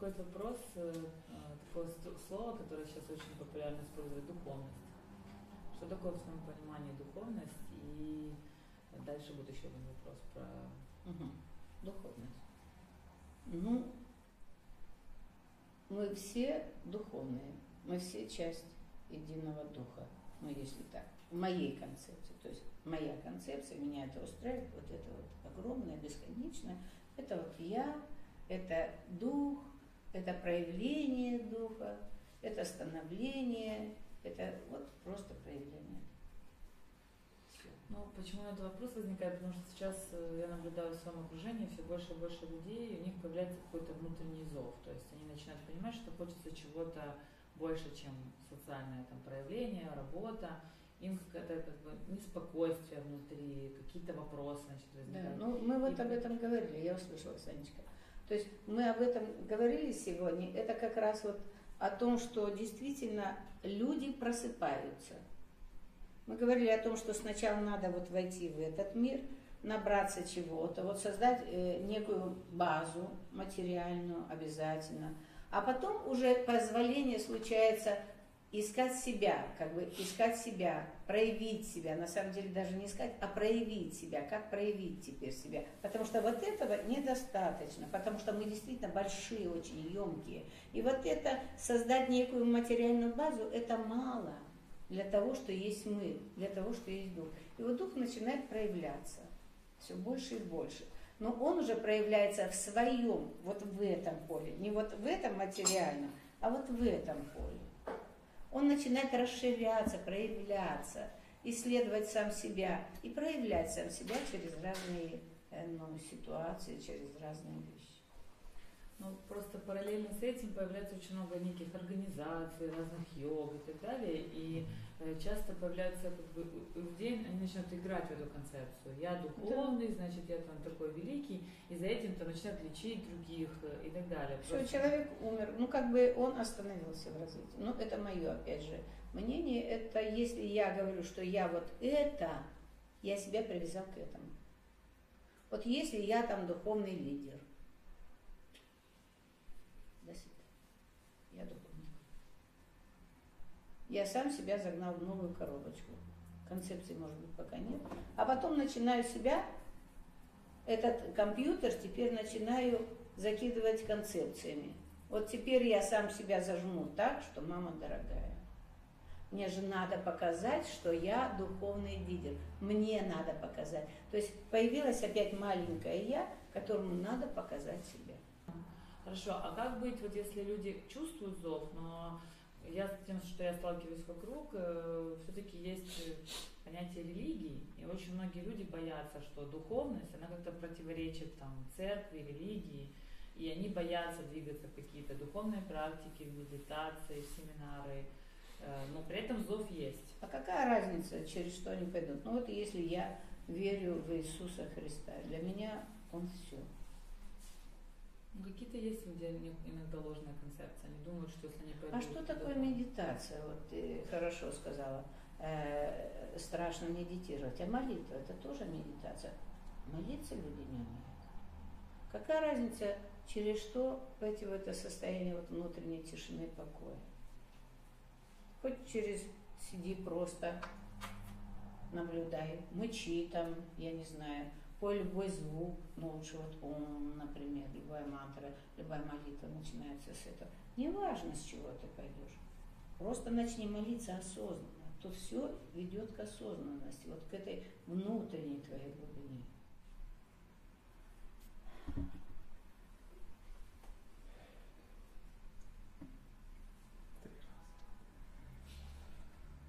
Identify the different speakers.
Speaker 1: беспокоит вопрос, э, такое слово, которое сейчас очень популярно использовать, духовность. Что такое в своем понимании духовность? И дальше будет еще один вопрос про
Speaker 2: угу. духовность. Ну, мы все духовные, мы все часть единого духа, ну если так, в моей концепции. То есть моя концепция, меня это устраивает, вот это вот огромное, бесконечное, это вот я, это дух, это проявление духа, это становление, это вот просто проявление.
Speaker 1: Ну, почему этот вопрос возникает? Потому что сейчас э, я наблюдаю в своем окружении все больше и больше людей, и у них появляется какой-то внутренний зов. То есть они начинают понимать, что хочется чего-то больше, чем социальное там, проявление, работа. Им какое-то как бы неспокойствие внутри, какие-то вопросы значит, возникают.
Speaker 2: Да, ну мы вот и... об этом говорили, я услышала, Санечка. То есть мы об этом говорили сегодня. Это как раз вот о том, что действительно люди просыпаются. Мы говорили о том, что сначала надо вот войти в этот мир, набраться чего-то, вот создать э, некую базу материальную обязательно, а потом уже позволение случается искать себя, как бы искать себя, проявить себя, на самом деле даже не искать, а проявить себя, как проявить теперь себя. Потому что вот этого недостаточно, потому что мы действительно большие, очень емкие. И вот это, создать некую материальную базу, это мало для того, что есть мы, для того, что есть дух. И вот дух начинает проявляться все больше и больше. Но он уже проявляется в своем, вот в этом поле, не вот в этом материальном, а вот в этом поле он начинает расширяться, проявляться, исследовать сам себя и проявлять сам себя через разные э, ну, ситуации, через разные вещи.
Speaker 1: Ну, просто параллельно с этим появляется очень много неких организаций, разных йог и так далее. И э, часто появляются как бы людей, они начинают играть в эту концепцию. Я духовный, да. значит, я там такой великий, и за этим-то начинают лечить других э, и так далее.
Speaker 2: Что Просто... человек умер, ну как бы он остановился в развитии. Ну, это мое, опять же, мнение. Это если я говорю, что я вот это, я себя привязал к этому. Вот если я там духовный лидер, Я духовник. Я сам себя загнал в новую коробочку. Концепции, может быть, пока нет. А потом начинаю себя, этот компьютер теперь начинаю закидывать концепциями. Вот теперь я сам себя зажму так, что мама дорогая. Мне же надо показать, что я духовный лидер. Мне надо показать. То есть появилась опять маленькая я, которому надо показать себя.
Speaker 1: Хорошо, а как быть, вот если люди чувствуют зов, но я с тем, что я сталкиваюсь вокруг, э, все-таки есть понятие религии, и очень многие люди боятся, что духовность, она как-то противоречит там церкви, религии, и они боятся двигаться в какие-то духовные практики, в медитации, в семинары, э, но при этом зов есть.
Speaker 2: А какая разница, через что они пойдут? Ну вот если я верю в Иисуса Христа, для меня Он все.
Speaker 1: Ну, какие-то есть люди, иногда ложная концепция. Они думают, что если они пойдут...
Speaker 2: А что такое медитация? Вот ты хорошо сказала. Э, страшно медитировать. А молитва это тоже медитация. Молиться люди не умеют. Какая разница, через что войти в это состояние вот внутренней тишины и покоя? Хоть через сиди просто, наблюдай, мычи там, я не знаю, пой любой звук, ну лучше вот ум, например, любая мантра, любая молитва начинается с этого. Неважно, с чего ты пойдешь. Просто начни молиться осознанно. То все ведет к осознанности, вот к этой внутренней твоей глубине.